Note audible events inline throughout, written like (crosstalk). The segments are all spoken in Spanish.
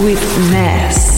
With Ness.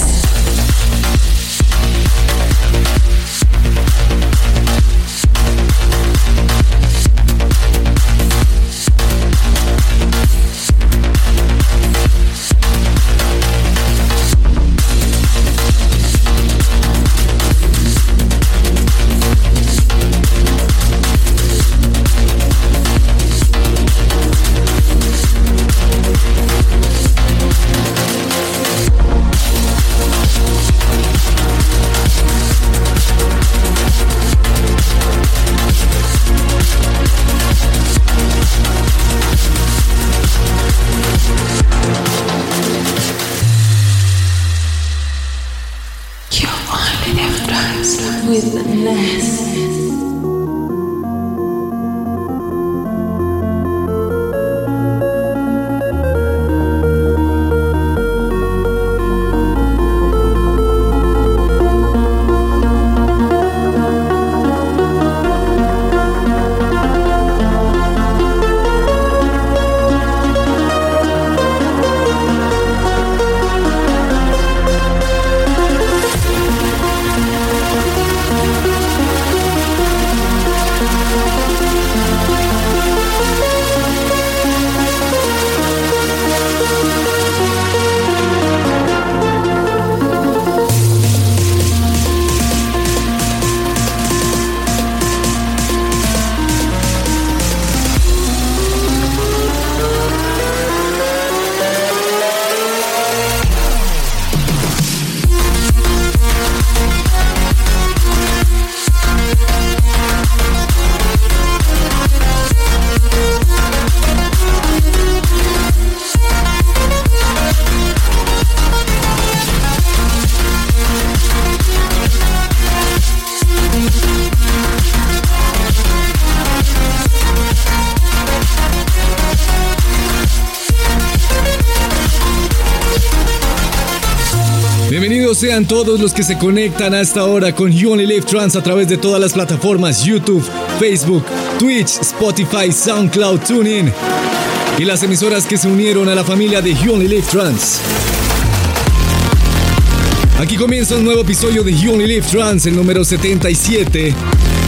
Todos los que se conectan a esta hora con You Only Live Trans a través de todas las plataformas YouTube, Facebook, Twitch, Spotify, SoundCloud, TuneIn y las emisoras que se unieron a la familia de You Only Live Trans. Aquí comienza un nuevo episodio de You Only Live Trans, el número 77.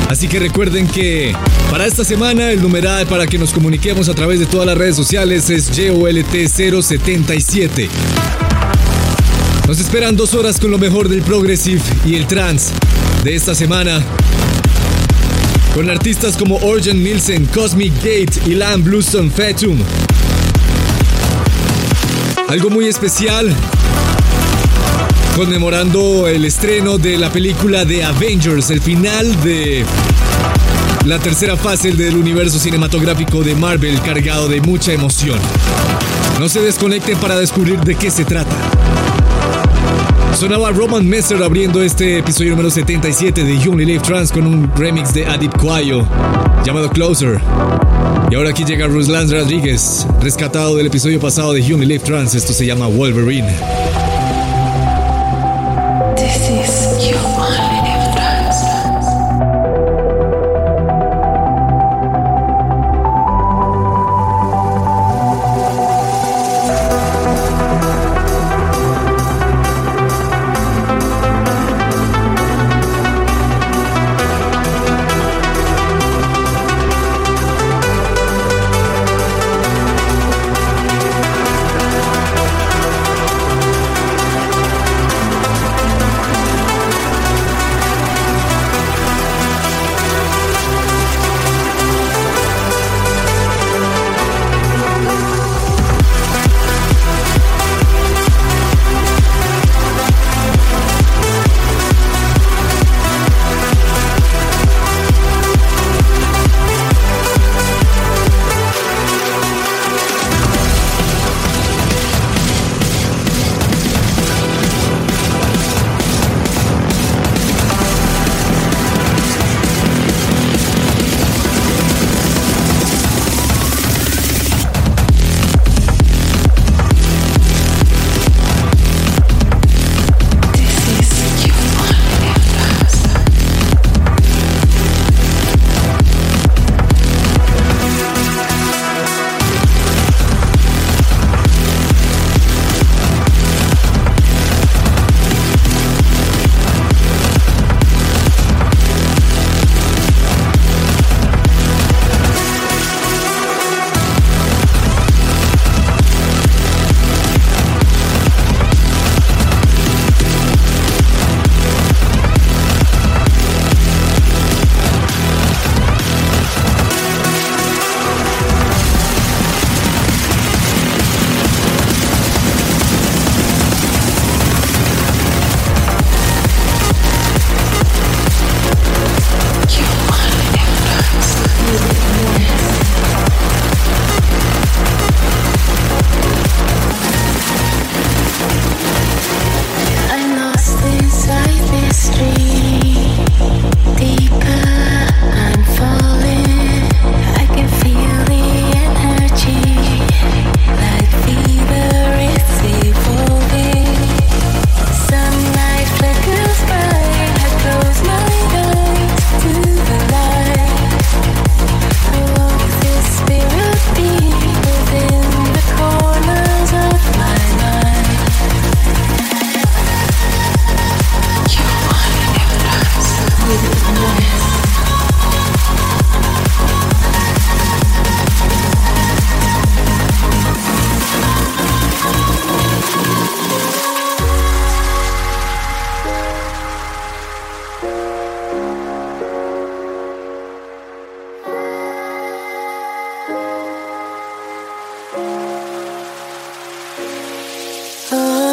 Así que recuerden que para esta semana el numeral para que nos comuniquemos a través de todas las redes sociales es JOLT077. Nos esperan dos horas con lo mejor del progressive y el trance de esta semana. Con artistas como Orjan Nielsen, Cosmic Gate Lamb Bluestone Fatum. Algo muy especial conmemorando el estreno de la película de Avengers, el final de la tercera fase del universo cinematográfico de Marvel cargado de mucha emoción. No se desconecten para descubrir de qué se trata. Sonaba Roman Messer abriendo este episodio número 77 de You Only Live Trans con un remix de Adip Cuayo llamado Closer. Y ahora aquí llega Ruslan Rodríguez, rescatado del episodio pasado de You Only Live Trans. Esto se llama Wolverine. Como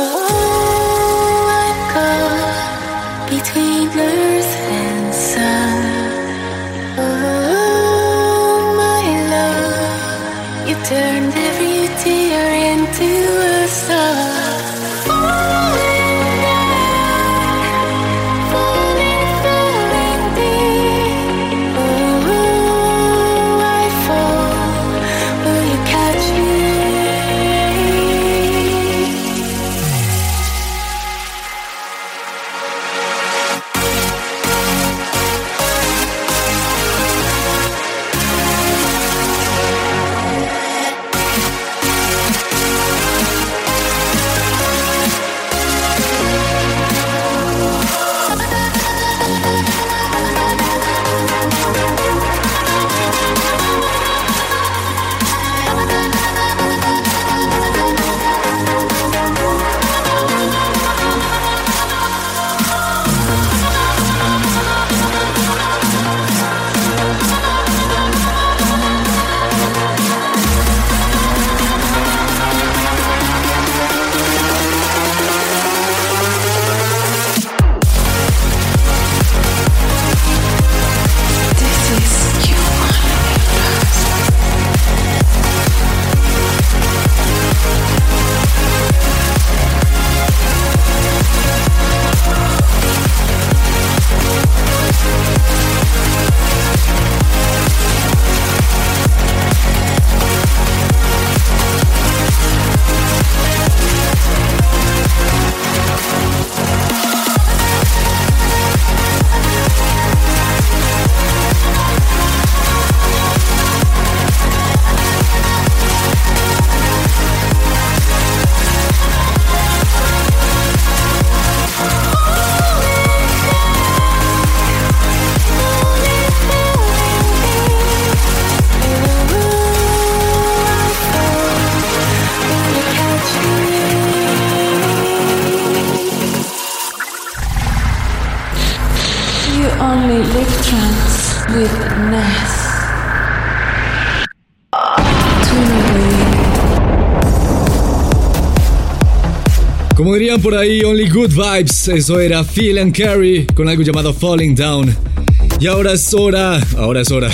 por ahí, Only Good Vibes, eso era Feel and Carry con algo llamado Falling Down. Y ahora es hora, ahora es hora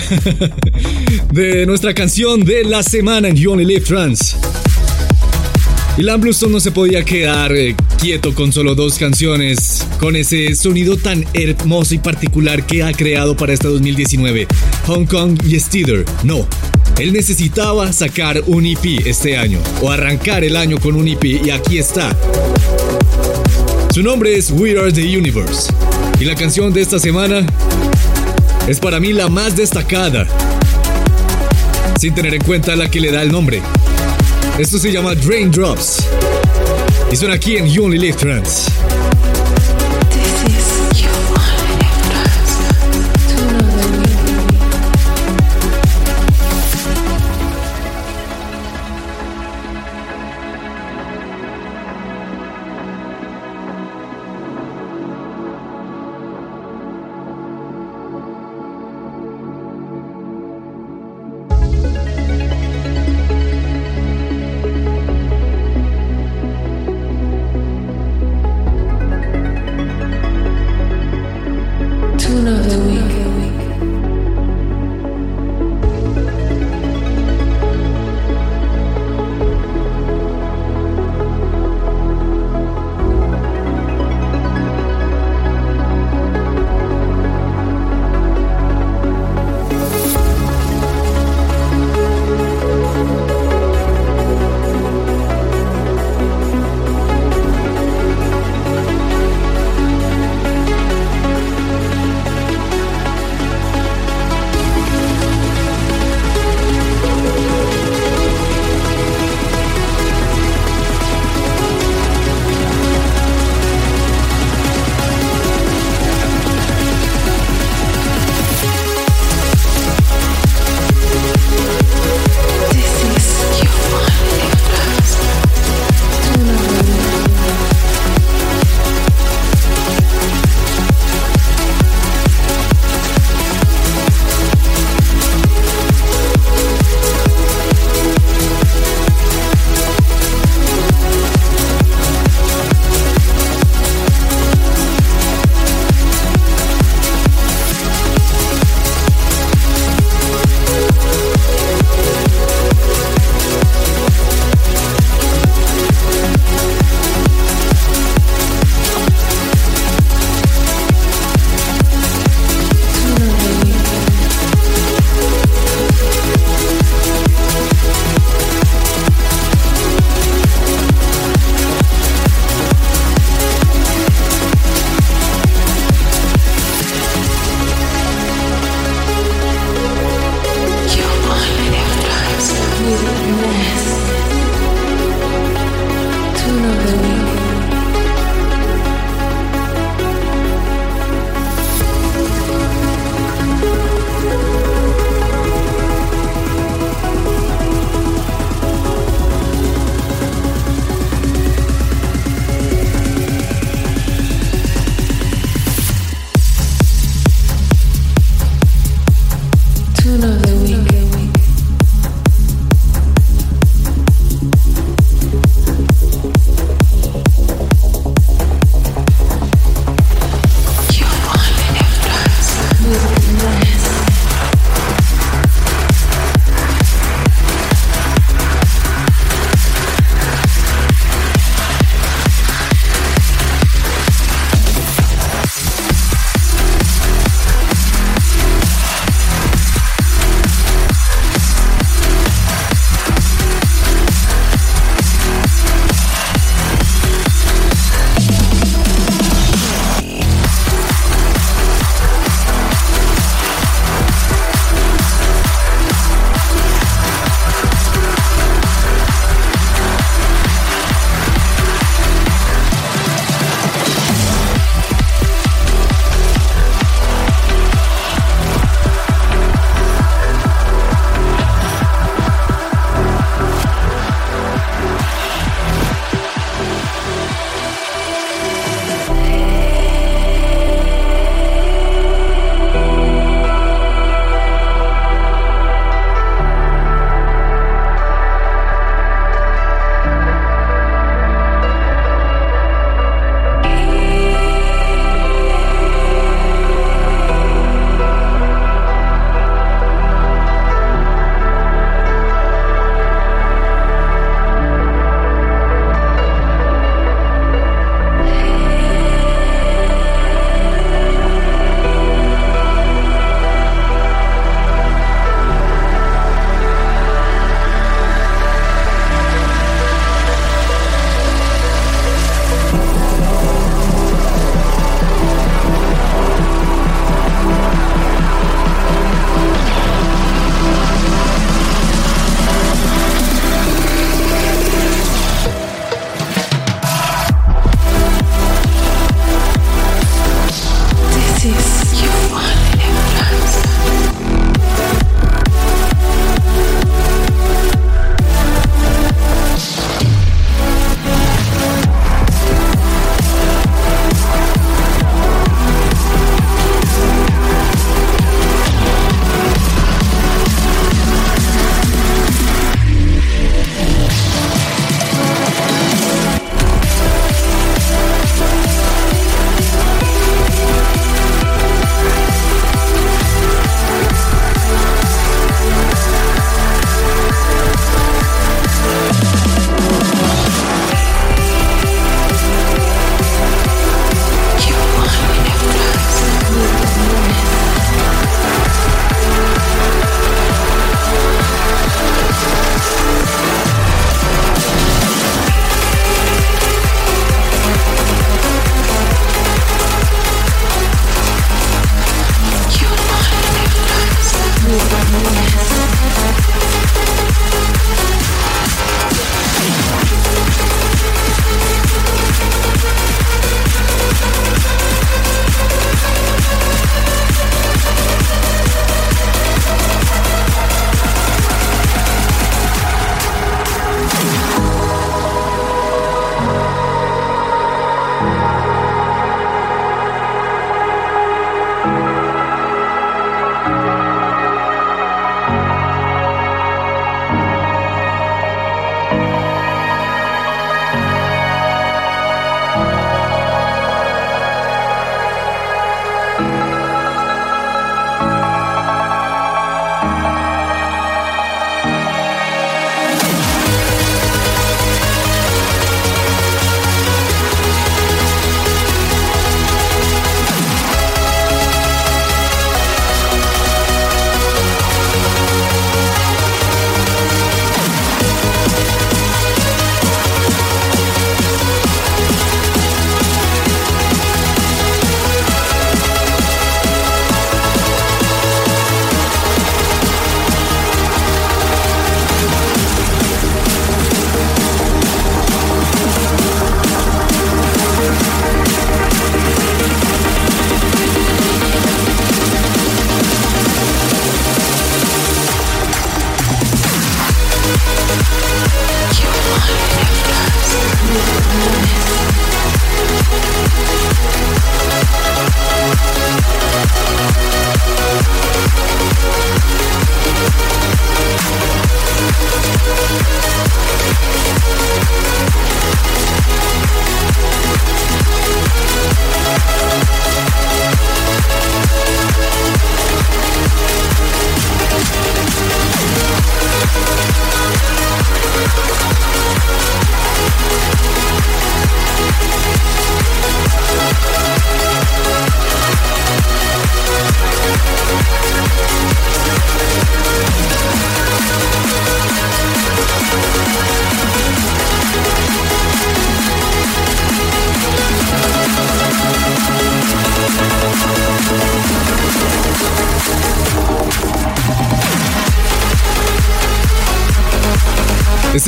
(laughs) de nuestra canción de la semana en You Only Live Trans. Y Bluestone no se podía quedar eh, quieto con solo dos canciones, con ese sonido tan hermoso y particular que ha creado para este 2019, Hong Kong y Steeder. No, él necesitaba sacar un EP este año, o arrancar el año con un EP, y aquí está. Su nombre es We Are the Universe, y la canción de esta semana es para mí la más destacada, sin tener en cuenta la que le da el nombre. Esto se llama Drain Drops, y suena aquí en You Only Live Trance.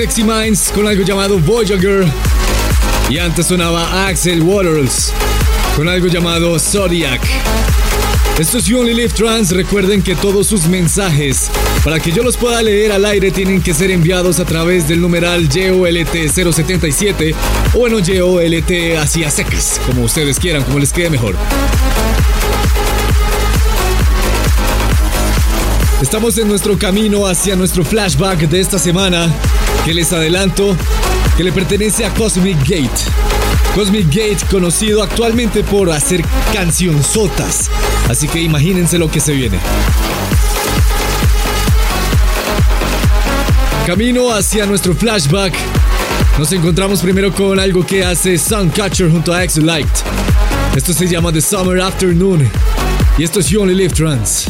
Sexy Minds con algo llamado Voyager. Y antes sonaba Axel Waters con algo llamado Zodiac. Esto es You Only Live Trans. Recuerden que todos sus mensajes, para que yo los pueda leer al aire, tienen que ser enviados a través del numeral YOLT077 o bueno, YOLT hacia secas, como ustedes quieran, como les quede mejor. Estamos en nuestro camino hacia nuestro flashback de esta semana, que les adelanto que le pertenece a Cosmic Gate. Cosmic Gate conocido actualmente por hacer cancionzotas, así que imagínense lo que se viene. Camino hacia nuestro flashback, nos encontramos primero con algo que hace Suncatcher junto a X Light. Esto se llama The Summer Afternoon y esto es You Only Live Trans.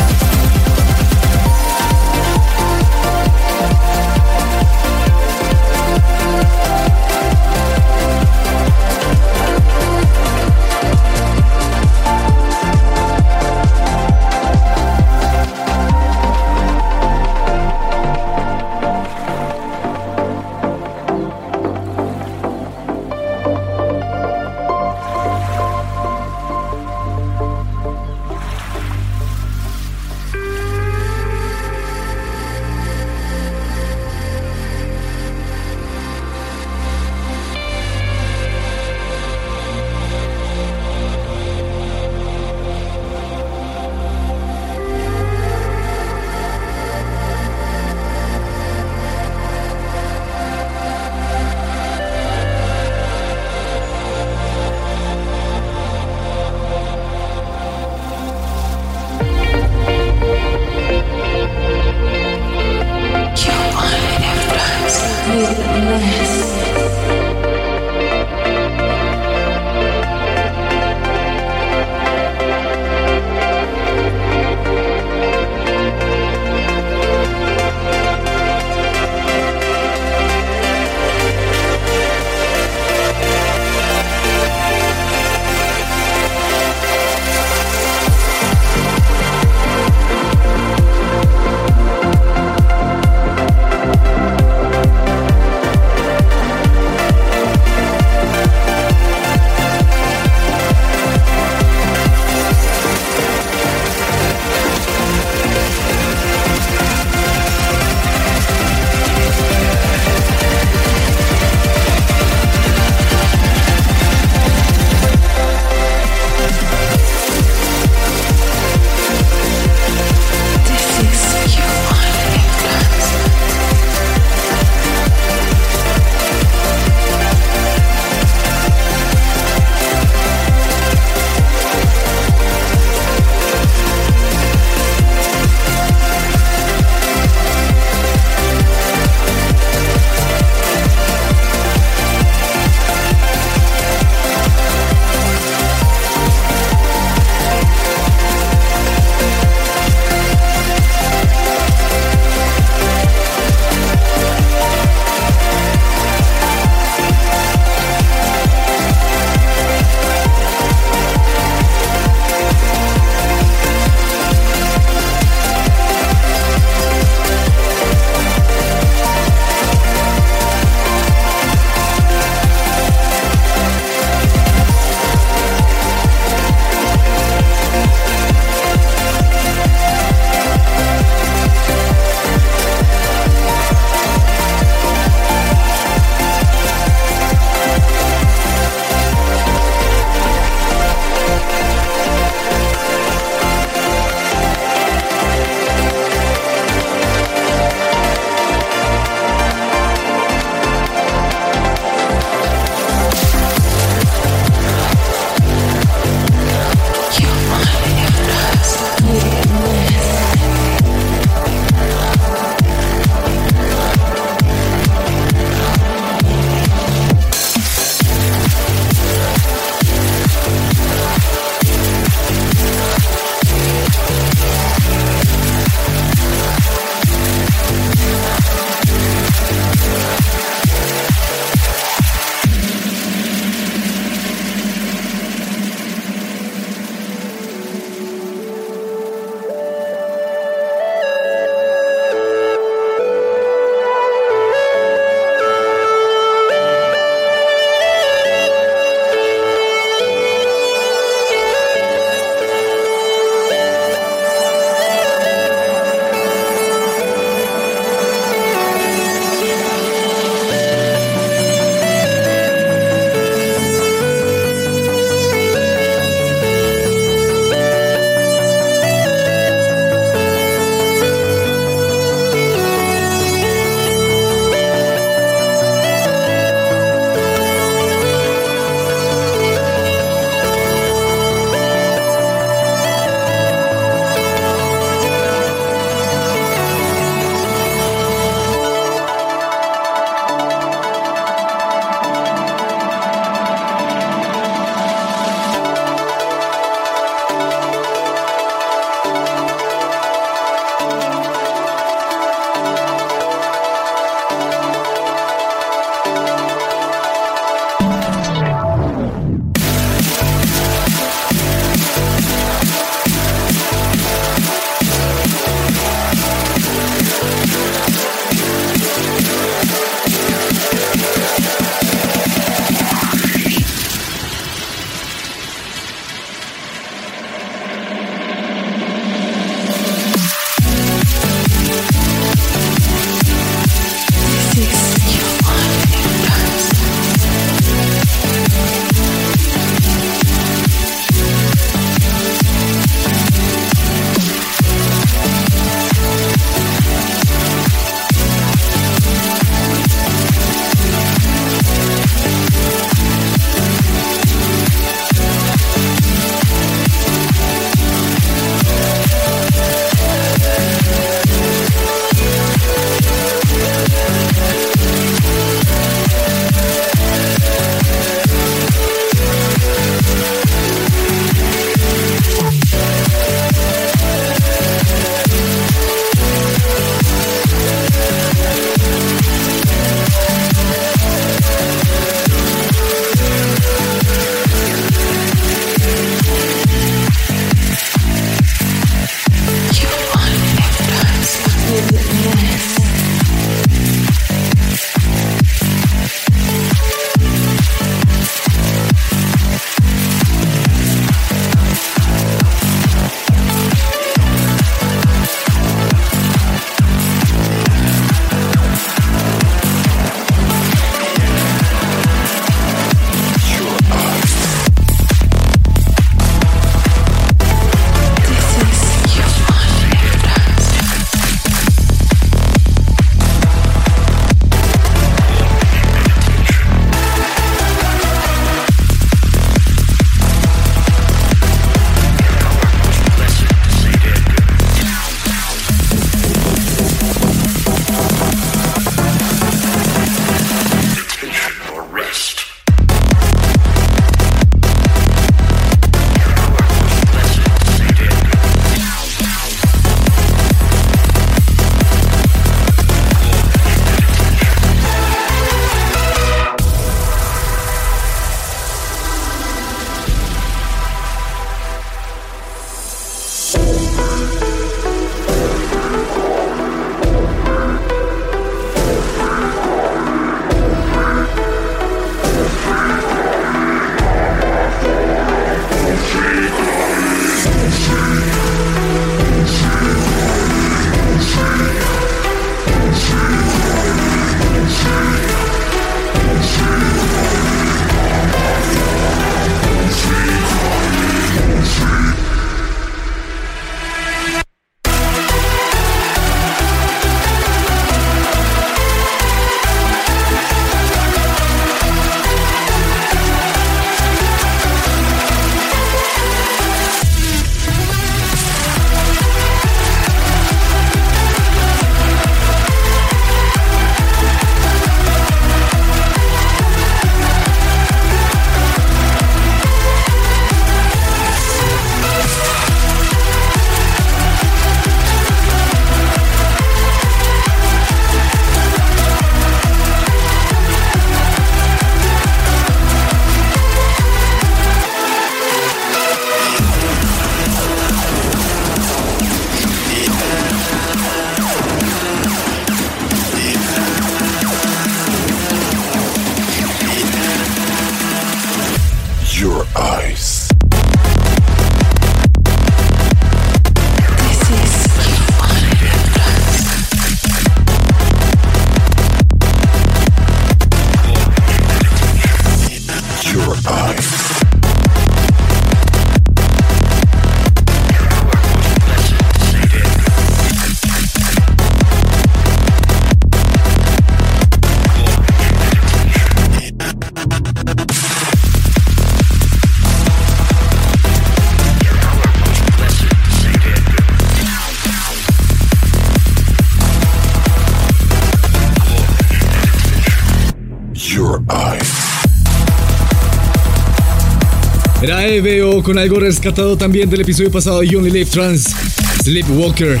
Con algo rescatado también del episodio pasado de You Trans, Sleepwalker.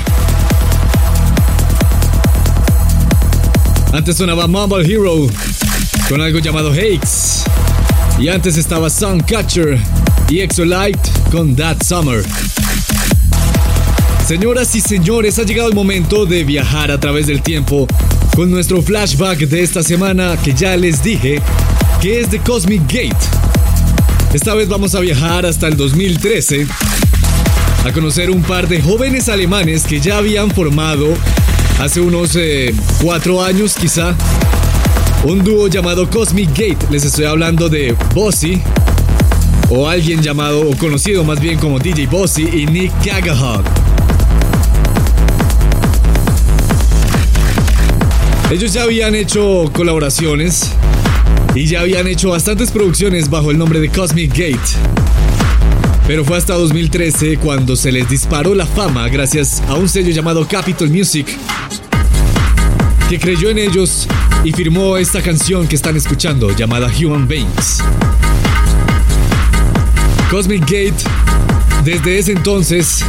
Antes sonaba Mumble Hero con algo llamado Hakes. Y antes estaba Soundcatcher y Exolite con That Summer. Señoras y señores, ha llegado el momento de viajar a través del tiempo con nuestro flashback de esta semana que ya les dije que es The Cosmic Gate. Esta vez vamos a viajar hasta el 2013 a conocer un par de jóvenes alemanes que ya habían formado hace unos eh, cuatro años quizá un dúo llamado Cosmic Gate. Les estoy hablando de Bossy o alguien llamado o conocido más bien como DJ Bossy y Nick Gagahog. Ellos ya habían hecho colaboraciones y ya habían hecho bastantes producciones bajo el nombre de Cosmic Gate. Pero fue hasta 2013 cuando se les disparó la fama gracias a un sello llamado Capitol Music, que creyó en ellos y firmó esta canción que están escuchando llamada Human Beings. Cosmic Gate, desde ese entonces,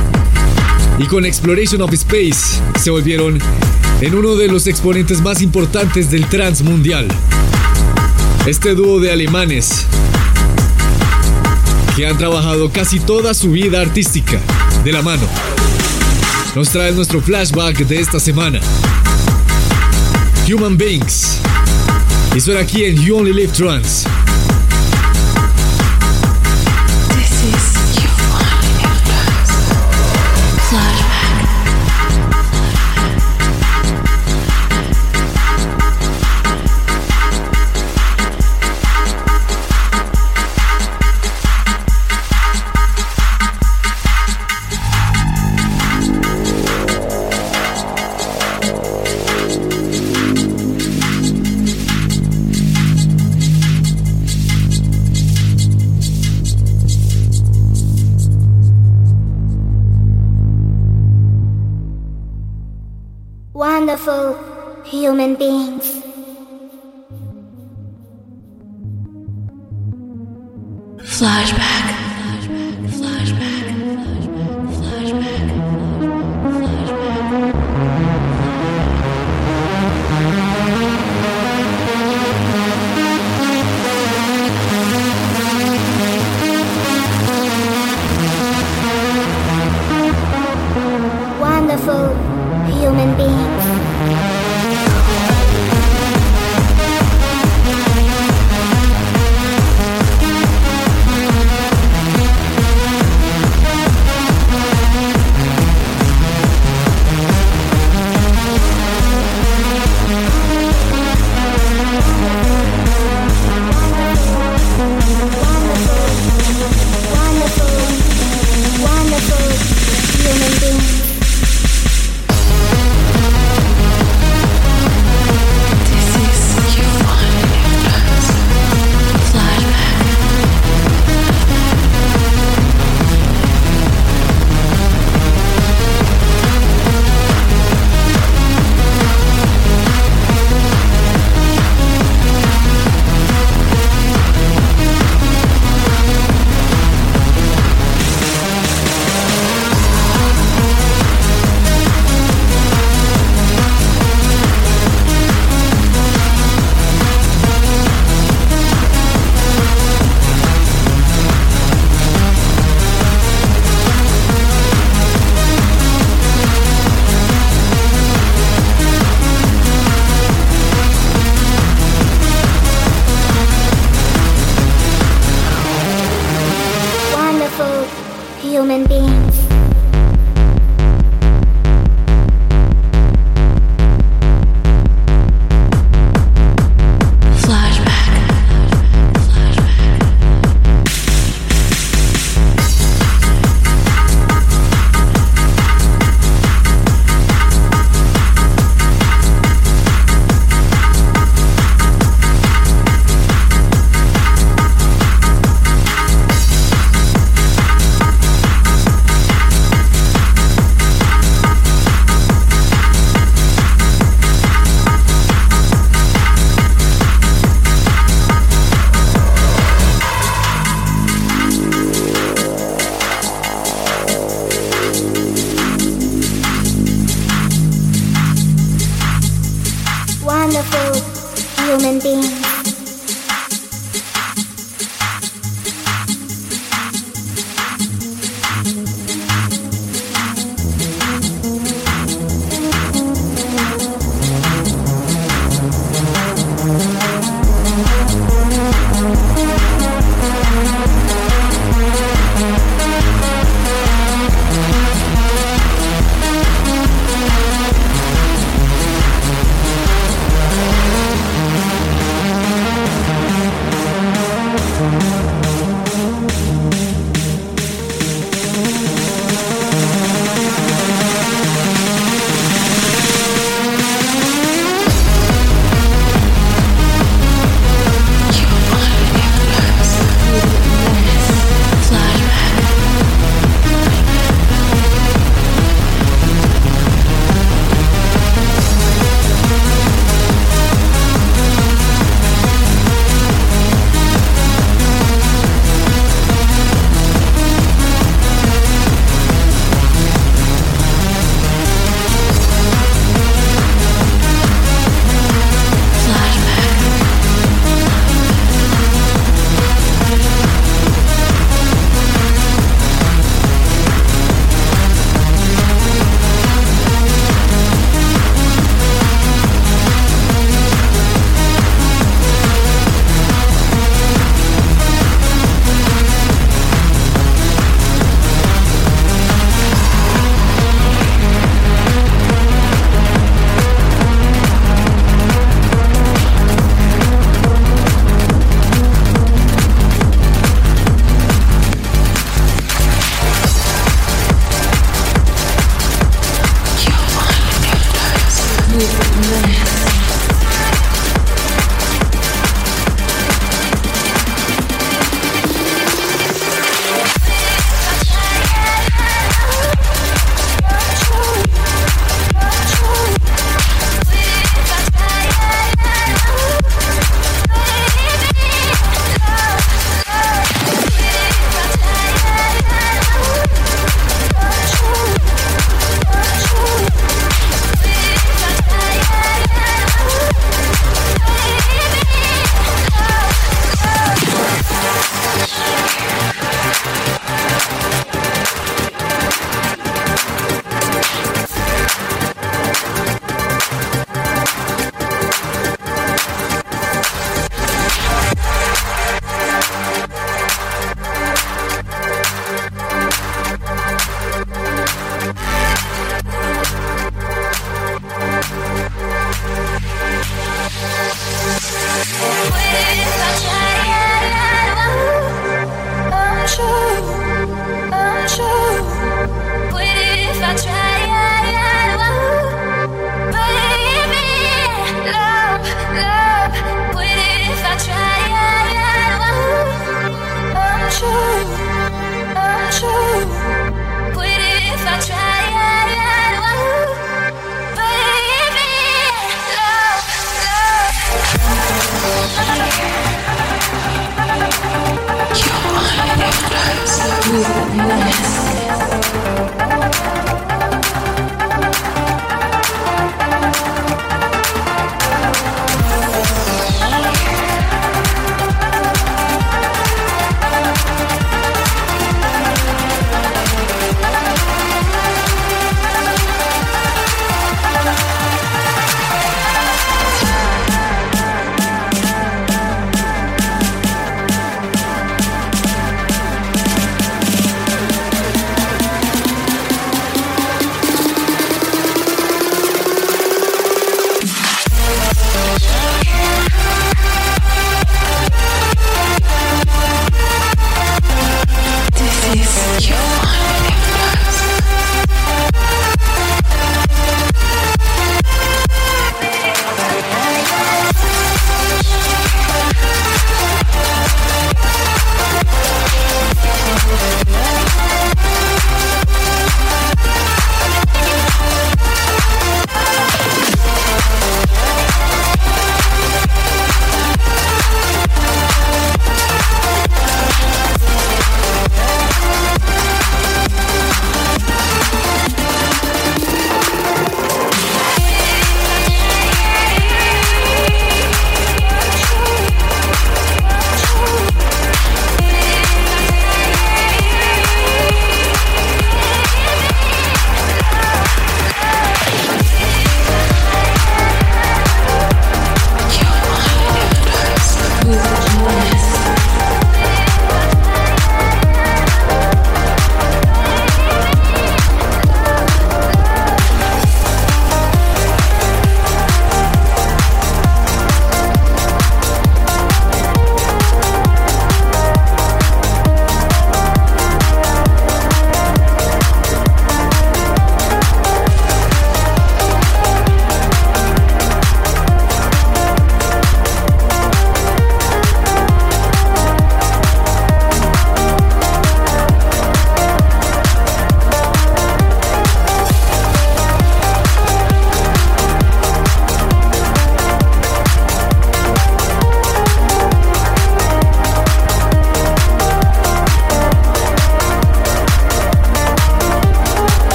y con Exploration of Space, se volvieron en uno de los exponentes más importantes del trans mundial. Este dúo de alemanes que han trabajado casi toda su vida artística de la mano nos trae nuestro flashback de esta semana. Human Beings. Y suena aquí en You Only Live Trans.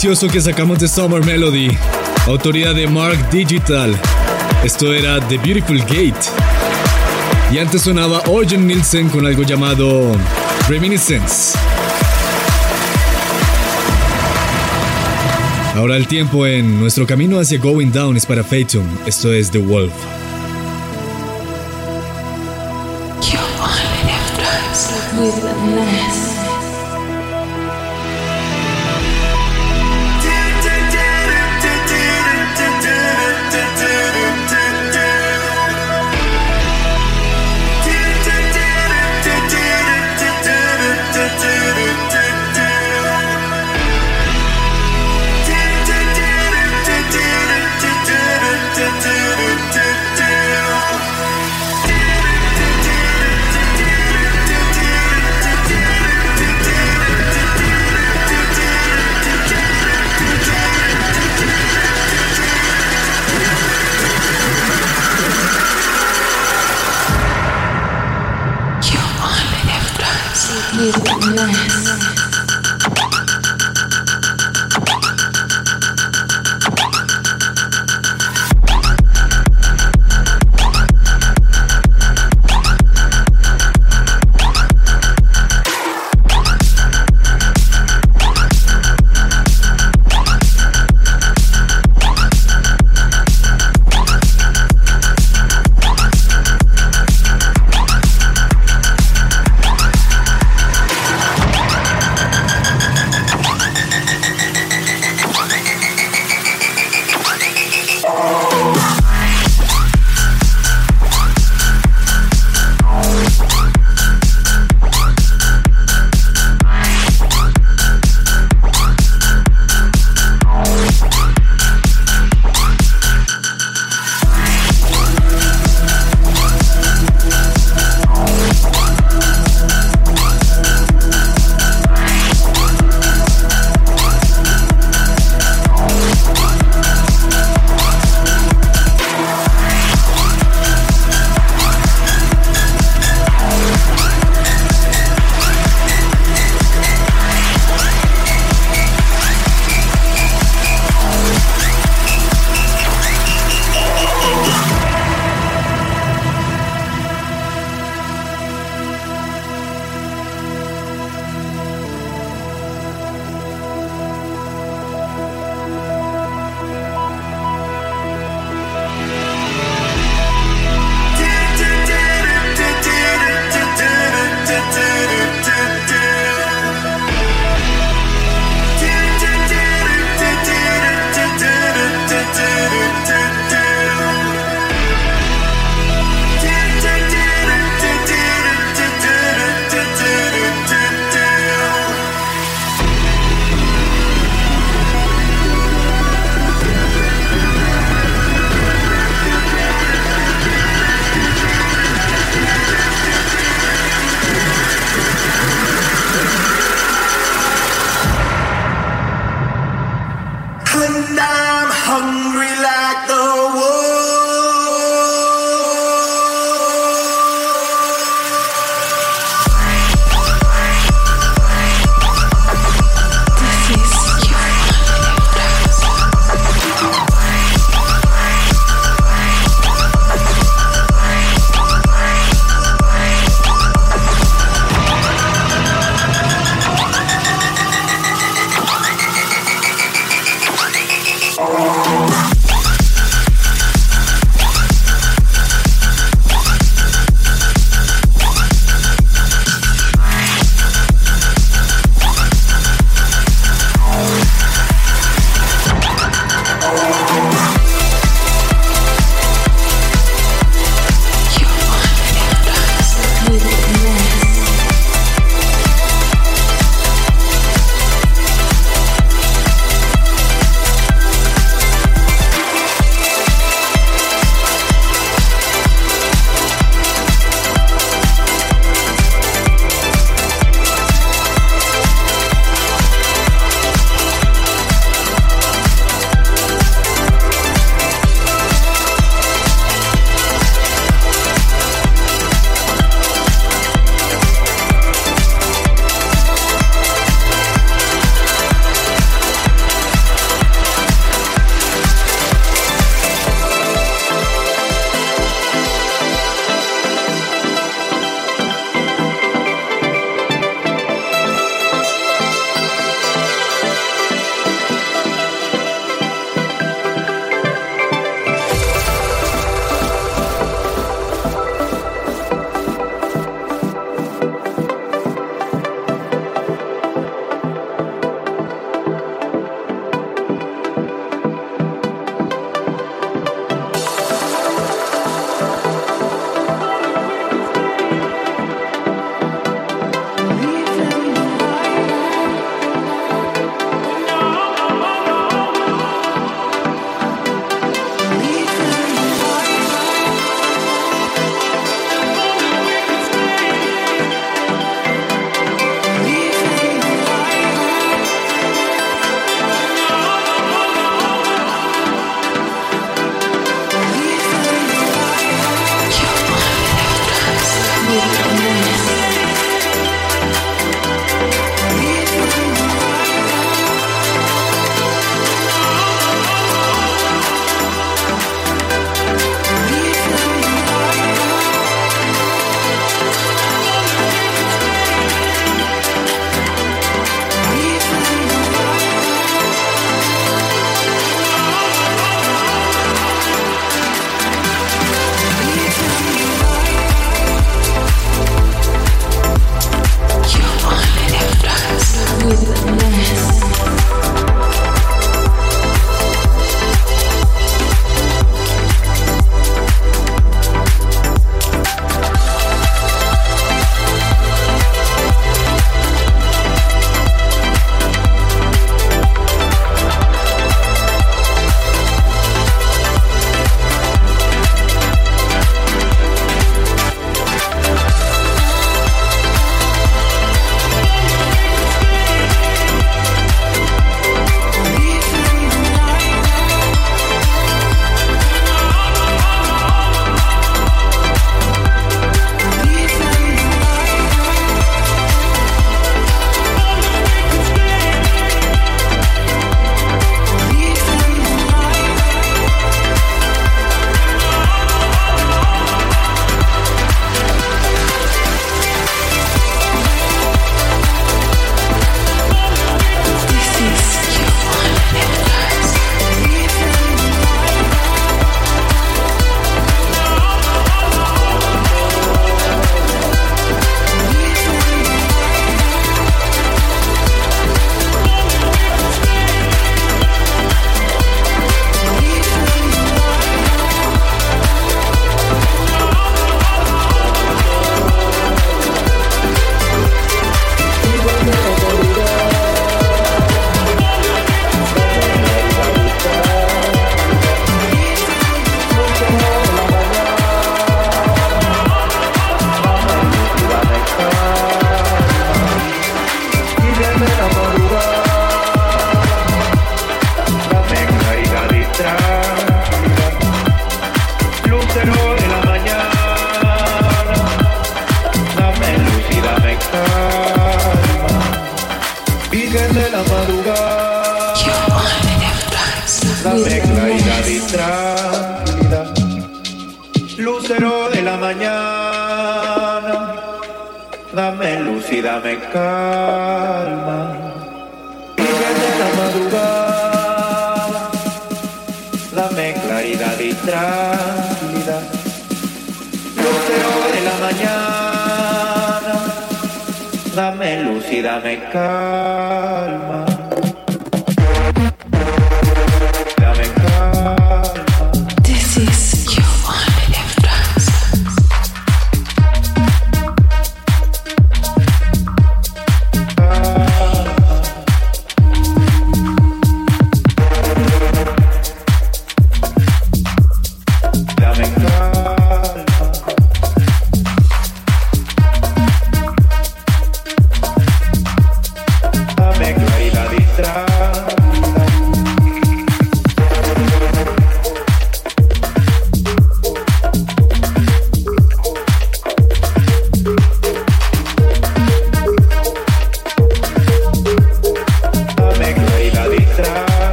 delicioso que sacamos de Summer Melody, autoría de Mark Digital. Esto era The Beautiful Gate. Y antes sonaba Orjan Nielsen con algo llamado Reminiscence. Ahora el tiempo en nuestro camino hacia Going Down es para Fatum. Esto es The Wolf. You only have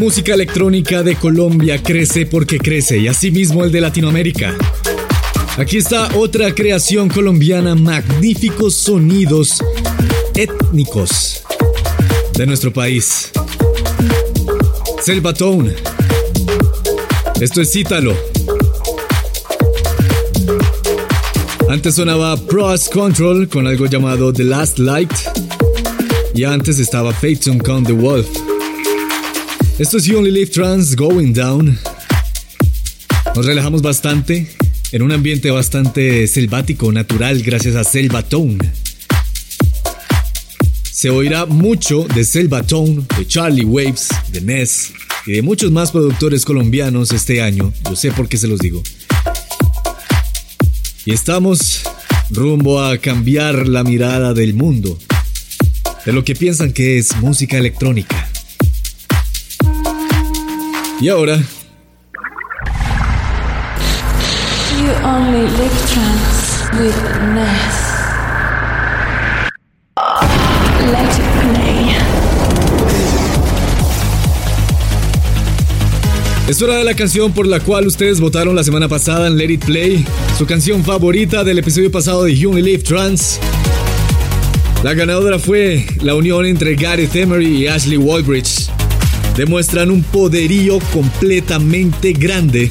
música electrónica de Colombia crece porque crece y asimismo el de Latinoamérica. Aquí está otra creación colombiana, magníficos sonidos étnicos de nuestro país. Selvatone. Esto es Cítalo. Antes sonaba Pros Control con algo llamado The Last Light. Y antes estaba Phaeton con The Wolf. Esto es You Only Live Trans Going Down. Nos relajamos bastante en un ambiente bastante selvático, natural, gracias a Selvatone. Se oirá mucho de Selvatone, de Charlie Waves, de Ness y de muchos más productores colombianos este año. Yo sé por qué se los digo. Y estamos rumbo a cambiar la mirada del mundo, de lo que piensan que es música electrónica. Y ahora... You only live trance with Ness. Let it play. Es hora de la canción por la cual ustedes votaron la semana pasada en Let It Play, su canción favorita del episodio pasado de You Only Live Trance. La ganadora fue la unión entre Gareth Emery y Ashley Walbridge. Demuestran un poderío completamente grande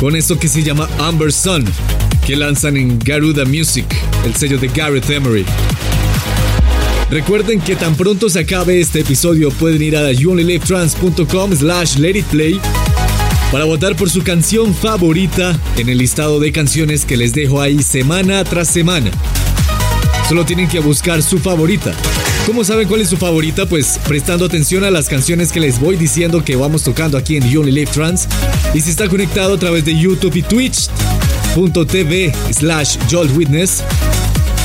con esto que se llama Amber Sun, que lanzan en Garuda Music, el sello de Gareth Emery. Recuerden que tan pronto se acabe este episodio pueden ir a youonlylivetrans.com slash letitplay para votar por su canción favorita en el listado de canciones que les dejo ahí semana tras semana. Solo tienen que buscar su favorita. ¿Cómo saben cuál es su favorita? Pues prestando atención a las canciones que les voy diciendo que vamos tocando aquí en You Only Live Trans. Y si está conectado a través de YouTube y Twitch.tv slash Witness,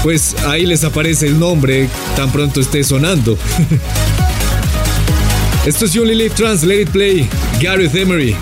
pues ahí les aparece el nombre tan pronto esté sonando. (laughs) Esto es You Only Live Trans, Let It Play, Gareth Emery.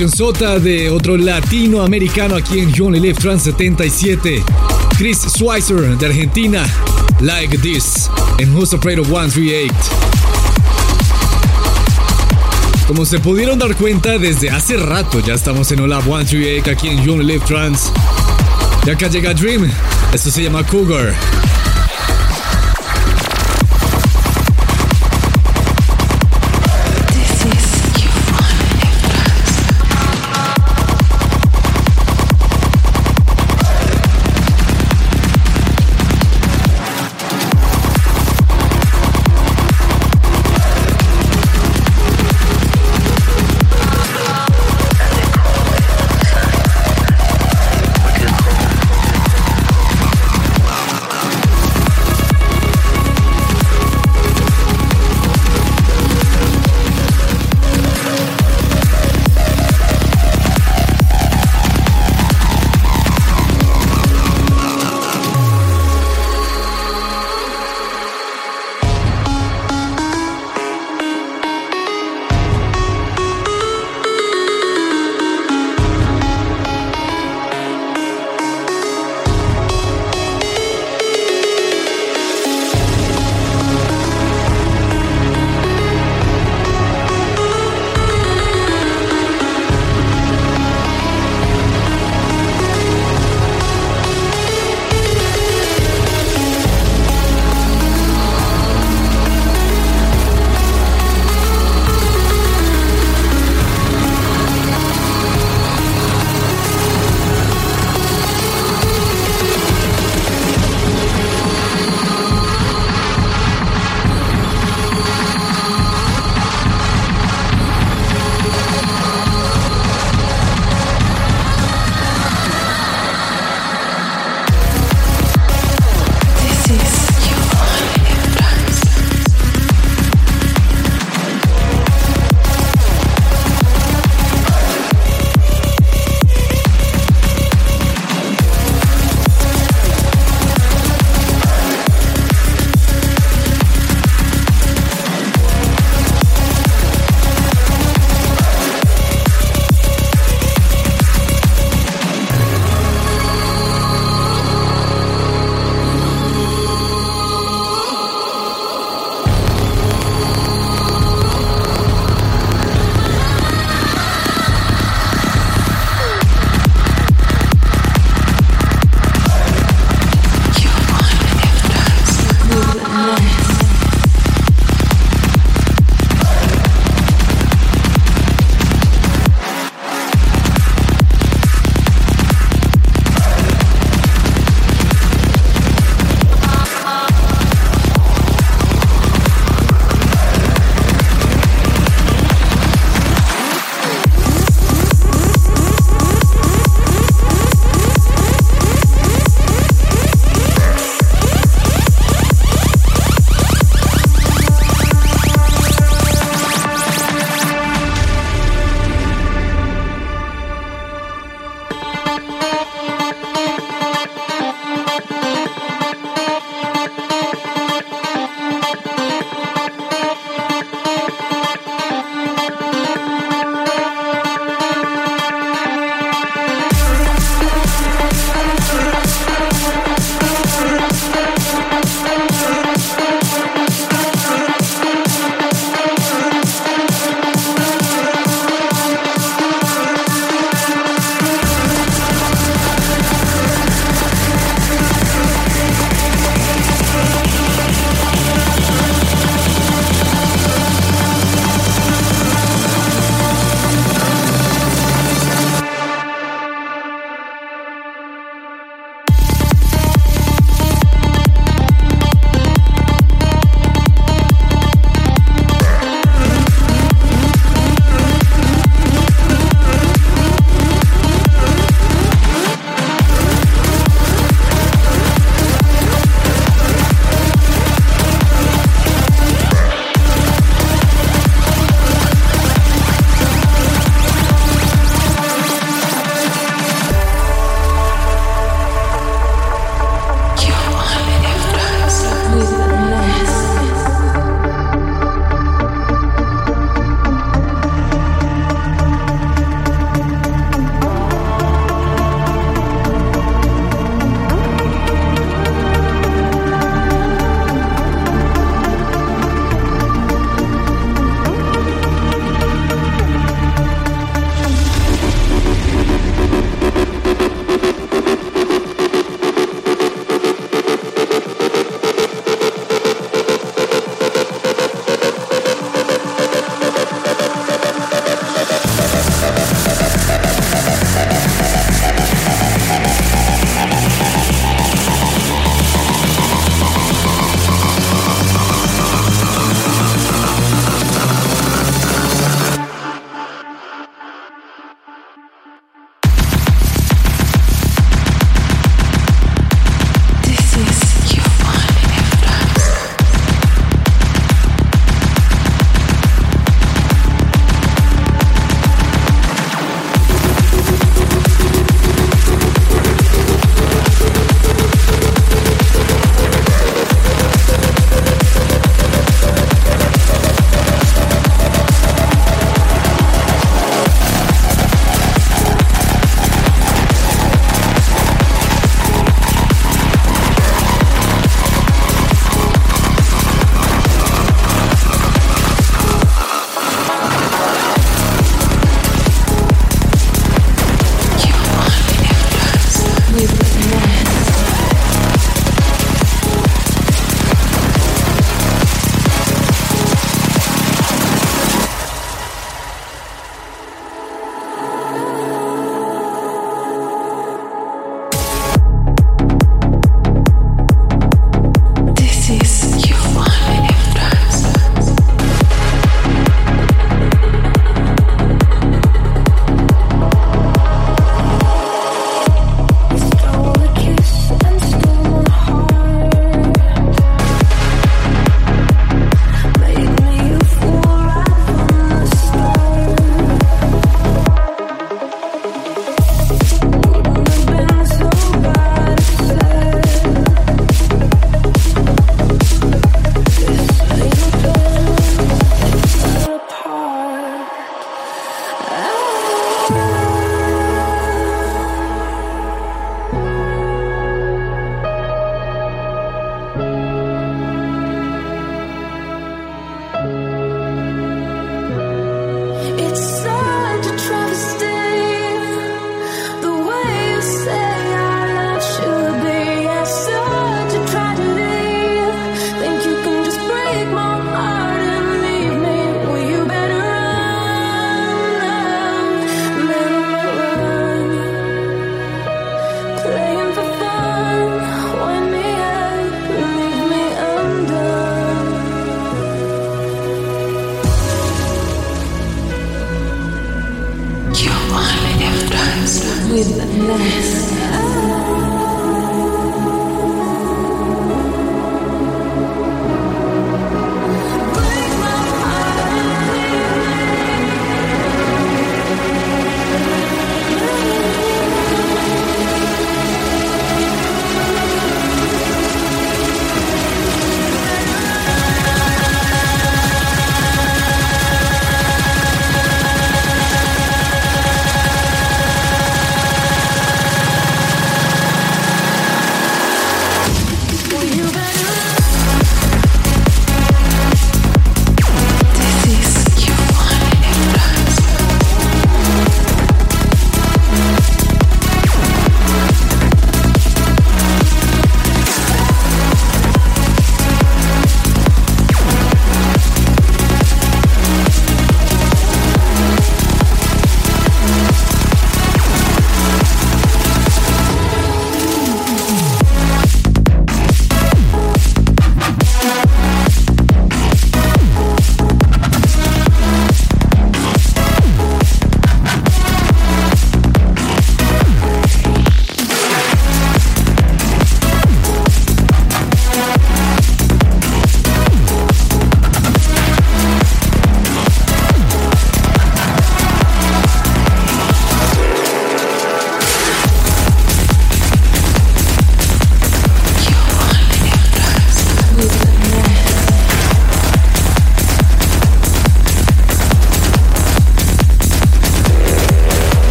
Canción sota de otro latinoamericano aquí en You Only Live Trans 77. Chris Schweizer de Argentina. Like This en Who's Afraid of 138. Como se pudieron dar cuenta, desde hace rato ya estamos en Olab 138 aquí en You Only Live Trans. Y acá llega Dream. Esto se llama Cougar.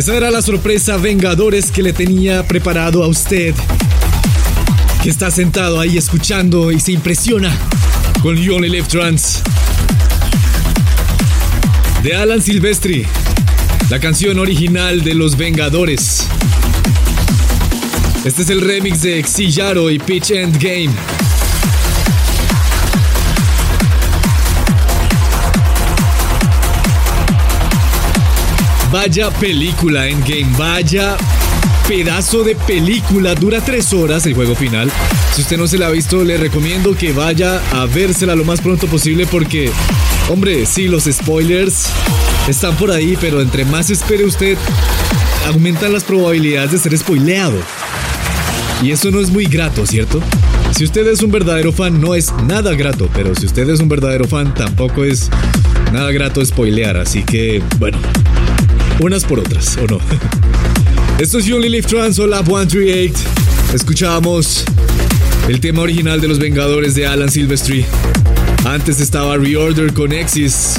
Esa era la sorpresa Vengadores que le tenía preparado a usted, que está sentado ahí escuchando y se impresiona con You Only Live Trans de Alan Silvestri, la canción original de Los Vengadores. Este es el remix de Xillaro y Pitch End Game. Vaya película Endgame, vaya pedazo de película. Dura tres horas el juego final. Si usted no se la ha visto, le recomiendo que vaya a vérsela lo más pronto posible porque, hombre, sí, los spoilers están por ahí, pero entre más espere usted, aumentan las probabilidades de ser spoileado. Y eso no es muy grato, ¿cierto? Si usted es un verdadero fan, no es nada grato, pero si usted es un verdadero fan, tampoco es nada grato spoilear, así que, bueno, unas por otras, ¿o no? (laughs) Esto es You Only Live Trans o Lab 138. Escuchábamos el tema original de Los Vengadores de Alan Silvestri. Antes estaba Reorder con Exis,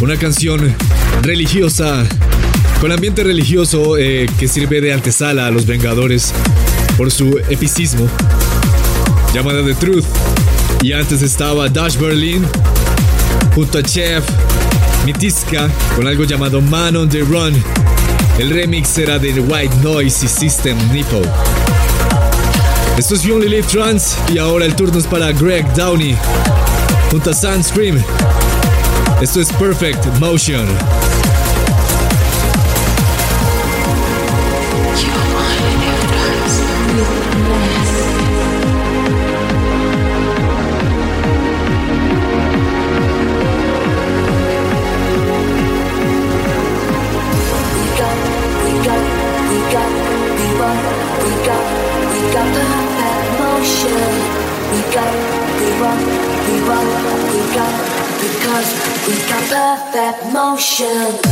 una canción religiosa, con ambiente religioso eh, que sirve de antesala a Los Vengadores por su epicismo, llamada The Truth. Y antes estaba Dash Berlin junto a Chef Mitiska con algo llamado Man on the Run. El remix era de White Noise y System Nipple. Esto es You Only Live Trans y ahora el turno es para Greg Downey junto a Sunscream. Esto es Perfect Motion. Show.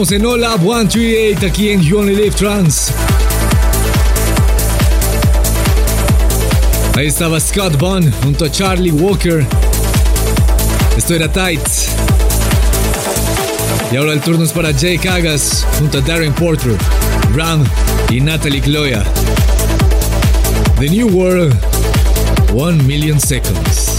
Estamos en Hola 138 aquí en You Only Live Trans. Ahí estaba Scott Bond junto a Charlie Walker. Esto era Tight. Y ahora el turno es para Jake Agas junto a Darren Porter, Ram y Natalie Cloya. The New World, One Million Seconds.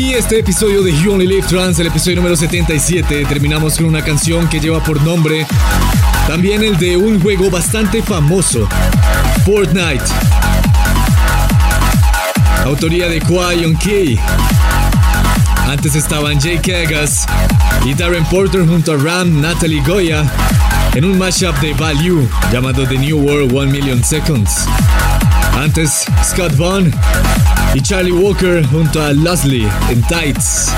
Aquí este episodio de You Only Live Trans, el episodio número 77. Terminamos con una canción que lleva por nombre también el de un juego bastante famoso, Fortnite. Autoría de Kwon Key. Antes estaban Jake Kagas y Darren Porter junto a Ram Natalie Goya en un mashup de Value llamado The New World 1 Million Seconds. Antes Scott Vaughn y Charlie Walker junto a Leslie en Tights.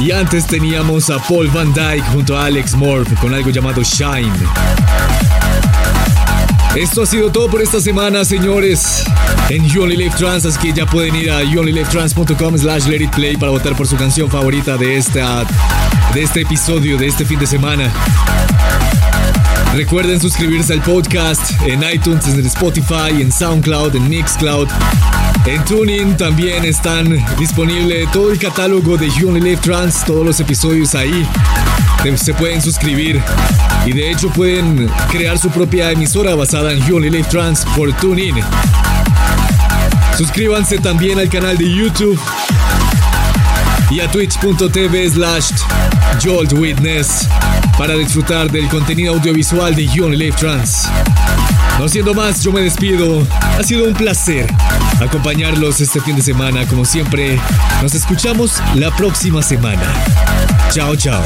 Y antes teníamos a Paul Van Dyke junto a Alex Moore con algo llamado Shine. Esto ha sido todo por esta semana, señores. En You Only Live Trans, así que ya pueden ir a youonlylivetrans.com slash let it play para votar por su canción favorita de, esta, de este episodio, de este fin de semana. Recuerden suscribirse al podcast en iTunes, en Spotify, en SoundCloud, en Mixcloud. En Tuning también están disponible todo el catálogo de You Only Live Trans, todos los episodios ahí. Se pueden suscribir y de hecho pueden crear su propia emisora basada en You Only Trans por TuneIn. Suscríbanse también al canal de YouTube y a twitch.tv slash joltwitness para disfrutar del contenido audiovisual de You Only Trans. No siendo más, yo me despido. Ha sido un placer acompañarlos este fin de semana. Como siempre, nos escuchamos la próxima semana. Chao, chao.